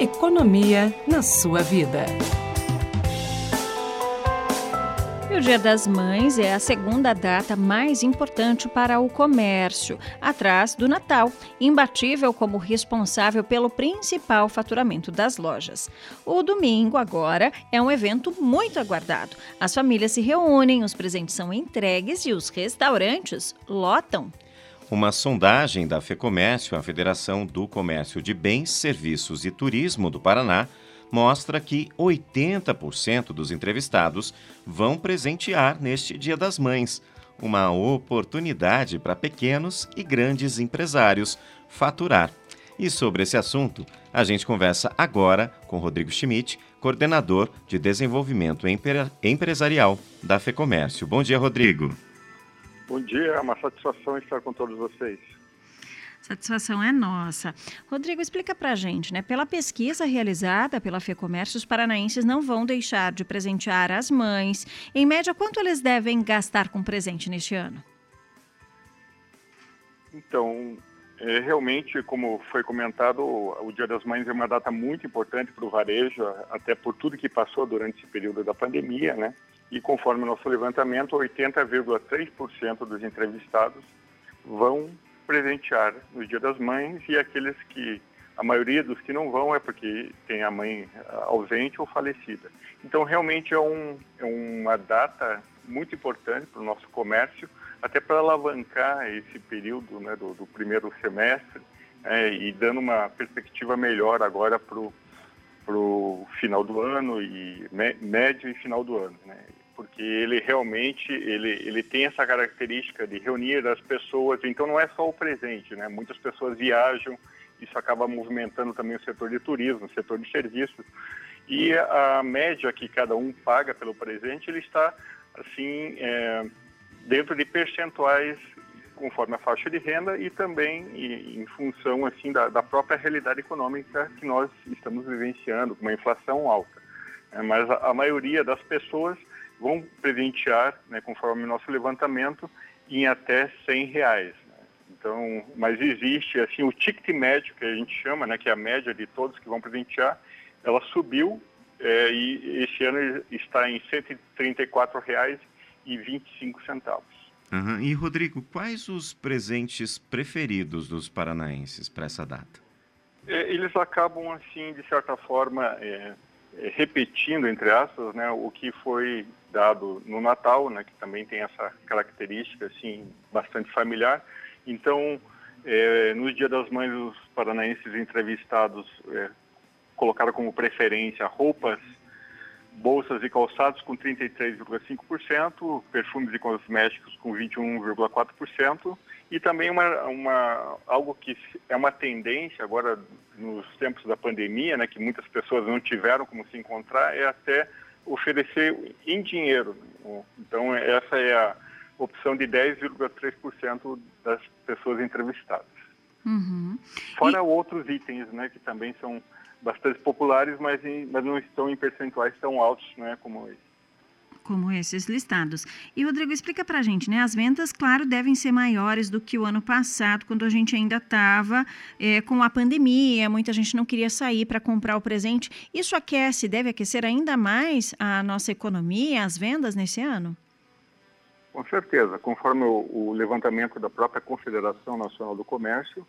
Economia na sua vida. o Dia das Mães é a segunda data mais importante para o comércio, atrás do Natal, imbatível como responsável pelo principal faturamento das lojas. O domingo, agora, é um evento muito aguardado. As famílias se reúnem, os presentes são entregues e os restaurantes lotam. Uma sondagem da FEComércio, a Federação do Comércio de Bens, Serviços e Turismo do Paraná, mostra que 80% dos entrevistados vão presentear neste Dia das Mães. Uma oportunidade para pequenos e grandes empresários faturar. E sobre esse assunto, a gente conversa agora com Rodrigo Schmidt, coordenador de desenvolvimento empresarial da FEComércio. Bom dia, Rodrigo. Bom dia, é uma satisfação estar com todos vocês. Satisfação é nossa. Rodrigo, explica para a gente, né? Pela pesquisa realizada pela FEComércio, os paranaenses não vão deixar de presentear as mães. Em média, quanto eles devem gastar com presente neste ano? Então, é, realmente, como foi comentado, o Dia das Mães é uma data muito importante para o varejo, até por tudo que passou durante esse período da pandemia, né? E conforme o nosso levantamento, 80,3% dos entrevistados vão presentear no Dia das Mães e aqueles que a maioria dos que não vão é porque tem a mãe ah, ausente ou falecida. Então, realmente é, um, é uma data muito importante para o nosso comércio, até para alavancar esse período né, do, do, primeiro semestre é, e dando uma perspectiva melhor agora para o final do ano e médio e final do ano. Né? Porque ele realmente ele, ele tem essa característica de reunir as pessoas. Então não é só o presente, né? Muitas pessoas viajam, isso acaba movimentando também o setor de turismo, o setor de serviços. E a média que cada um paga pelo presente, ele está assim é, dentro de percentuais conforme a faixa de renda e também em função assim da, da própria realidade econômica que nós estamos vivenciando, com uma inflação alta. É, mas a, a maioria das pessoas vão presentear, né, conforme o nosso levantamento, em até 100 reais. Né? Então, mas existe assim o ticket médio que a gente chama, né, que é a média de todos que vão presentear, ela subiu é, e esse ano está em R$ 134,25. Uhum. E Rodrigo, quais os presentes preferidos dos paranaenses para essa data? É, eles acabam assim, de certa forma, é repetindo entre aspas, né, o que foi dado no Natal, né, que também tem essa característica assim bastante familiar. Então, é, no Dia das Mães, os paranaenses entrevistados é, colocaram como preferência roupas, bolsas e calçados com 33,5%, perfumes e cosméticos com 21,4% e também uma, uma, algo que é uma tendência agora nos tempos da pandemia, né, que muitas pessoas não tiveram como se encontrar, é até oferecer em dinheiro. Então, essa é a opção de 10,3% das pessoas entrevistadas. Uhum. Fora e... outros itens, né, que também são bastante populares, mas, em, mas não estão em percentuais tão altos né, como esse como esses listados. E Rodrigo, explica para a gente, né? As vendas, claro, devem ser maiores do que o ano passado, quando a gente ainda estava é, eh, com a pandemia, muita gente não queria sair para comprar o presente. Isso aquece, deve aquecer ainda mais a nossa economia, as vendas nesse ano? Com certeza. Conforme o, o levantamento da própria Confederação Nacional do Comércio,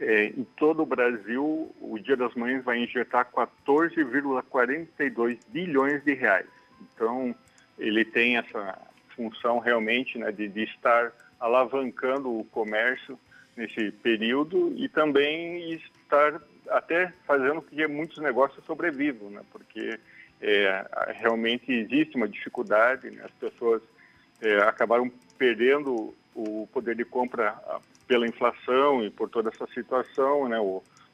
é, em todo o Brasil, o Dia das Mães vai injetar 14,42 bilhões de reais. Então, ele tem essa função realmente né, de, de estar alavancando o comércio nesse período e também estar até fazendo que muitos negócios sobrevivam, né? porque é, realmente existe uma dificuldade, né? as pessoas é, acabaram perdendo o poder de compra pela inflação e por toda essa situação, né?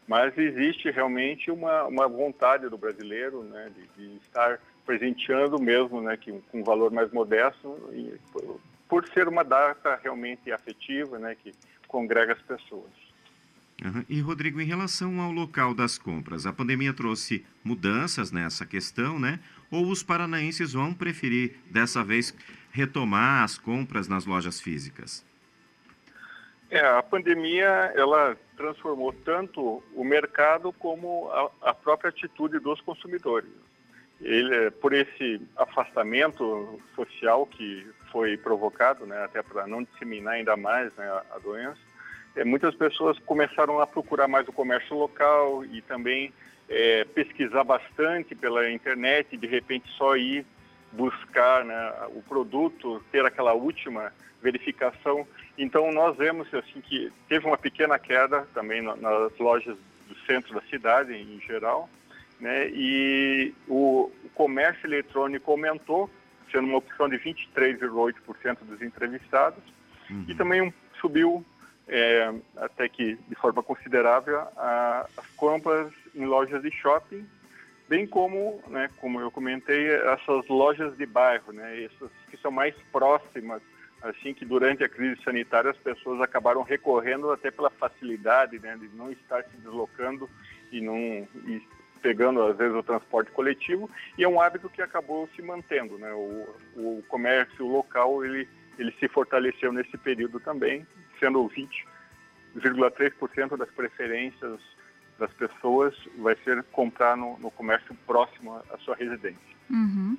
Mas existe realmente uma, uma vontade do brasileiro né? de, de estar presenteando mesmo, né, que, com um valor mais modesto, e, por, por ser uma data realmente afetiva, né, que congrega as pessoas. Uhum. E, Rodrigo, em relação ao local das compras, a pandemia trouxe mudanças nessa questão, né? Ou os paranaenses vão preferir, dessa vez, retomar as compras nas lojas físicas? É, a pandemia ela transformou tanto o mercado como a, a própria atitude dos consumidores. Ele, por esse afastamento social que foi provocado, né, até para não disseminar ainda mais né, a, doença, é, muitas pessoas começaram a procurar mais o comércio local e também é, pesquisar bastante pela internet, de repente só ir buscar né, o produto, ter aquela última verificação. Então nós vemos assim que teve uma pequena queda também nas lojas do centro da cidade em geral, né? E o, o comércio eletrônico aumentou, sendo uma opção de 23,8% dos entrevistados, uhum. e também um, subiu é, até que de forma considerável a, as compras em lojas de shopping bem como, né, como eu comentei, essas lojas de bairro, né, essas que são mais próximas, assim que durante a crise sanitária as pessoas acabaram recorrendo até pela facilidade, né, de não estar se deslocando e não e pegando às vezes o transporte coletivo e é um hábito que acabou se mantendo, né, o, o comércio local ele ele se fortaleceu nesse período também, sendo 20,3% das preferências das pessoas vai ser comprar no, no comércio próximo à sua residência. Uhum.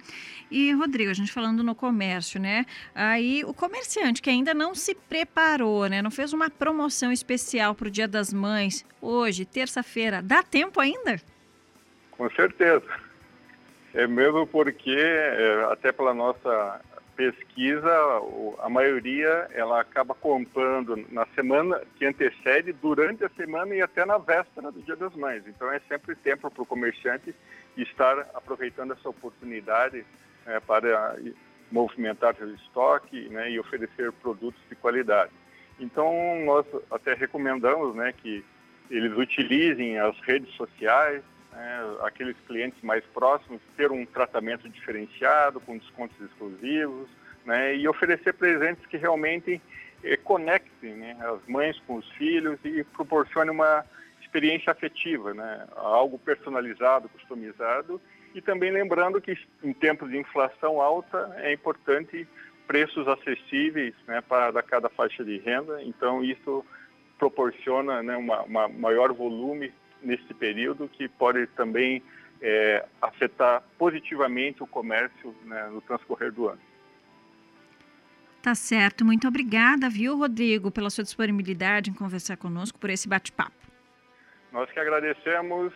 E, Rodrigo, a gente falando no comércio, né? Aí o comerciante que ainda não se preparou, né? Não fez uma promoção especial para o Dia das Mães, hoje, terça-feira, dá tempo ainda? Com certeza. É mesmo porque, é, até pela nossa pesquisa, a maioria ela acaba comprando na semana que antecede, durante a semana e até na véspera do Dia das Mães. Então é sempre tempo para o comerciante estar aproveitando essa oportunidade é, para movimentar seu estoque né, e oferecer produtos de qualidade. Então nós até recomendamos né, que eles utilizem as redes sociais, né, aqueles clientes mais próximos, ter um tratamento diferenciado, com descontos exclusivos, né, e oferecer presentes que realmente eh, conectem né, as mães com os filhos e proporcione uma experiência afetiva, né, algo personalizado, customizado, e também lembrando que em tempos de inflação alta é importante preços acessíveis né, para cada faixa de renda, então isso proporciona né, uma, maior volume nesse período que pode também é, afetar positivamente o comércio né, no transcorrer do ano. Tá certo. Muito obrigada, viu, Rodrigo, pela sua disponibilidade em conversar conosco, por esse bate-papo. Nós que agradecemos,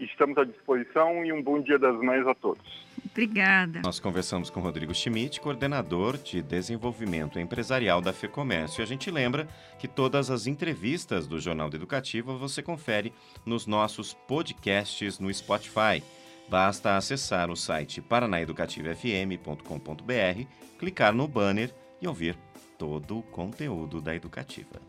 estamos à disposição e um bom dia das mães a todos. Obrigada. Nós conversamos com Rodrigo Schmidt, coordenador de desenvolvimento empresarial da FEComércio. E a gente lembra que todas as entrevistas do Jornal do Educativo você confere nos nossos podcasts no Spotify. Basta acessar o site paranaeducativofm.com.br, clicar no banner e ouvir todo o conteúdo da Educativa.